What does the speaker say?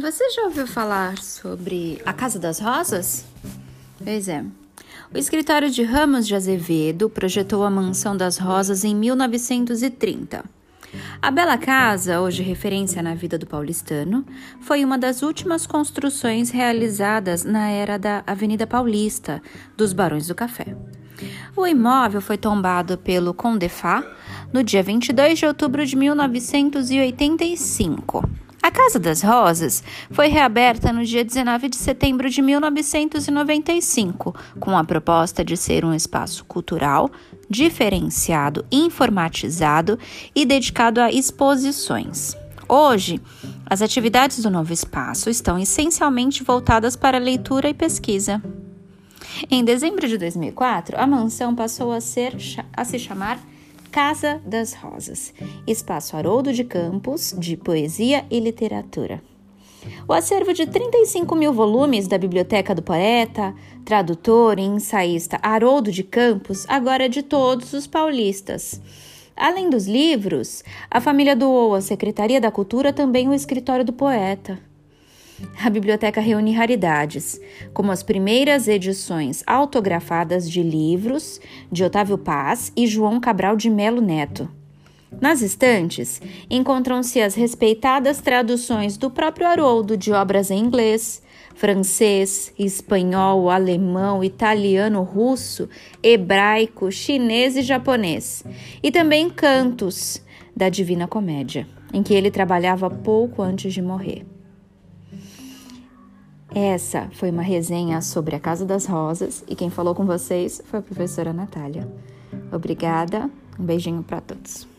Você já ouviu falar sobre a Casa das Rosas? Pois é. O escritório de Ramos de Azevedo projetou a Mansão das Rosas em 1930. A Bela Casa, hoje referência na vida do paulistano, foi uma das últimas construções realizadas na era da Avenida Paulista, dos Barões do Café. O imóvel foi tombado pelo Condefá no dia 22 de outubro de 1985. A Casa das Rosas foi reaberta no dia 19 de setembro de 1995, com a proposta de ser um espaço cultural, diferenciado, informatizado e dedicado a exposições. Hoje, as atividades do novo espaço estão essencialmente voltadas para leitura e pesquisa. Em dezembro de 2004, a mansão passou a, ser, a se chamar Casa das Rosas, espaço Haroldo de Campos de poesia e literatura. O acervo de 35 mil volumes da Biblioteca do Poeta, tradutor e ensaísta Haroldo de Campos agora é de todos os paulistas. Além dos livros, a família doou à Secretaria da Cultura também o escritório do poeta. A biblioteca reúne raridades, como as primeiras edições autografadas de livros de Otávio Paz e João Cabral de Melo Neto. Nas estantes encontram-se as respeitadas traduções do próprio Haroldo de obras em inglês, francês, espanhol, alemão, italiano, russo, hebraico, chinês e japonês, e também cantos da Divina Comédia, em que ele trabalhava pouco antes de morrer. Essa foi uma resenha sobre a Casa das Rosas e quem falou com vocês foi a professora Natália. Obrigada, um beijinho para todos.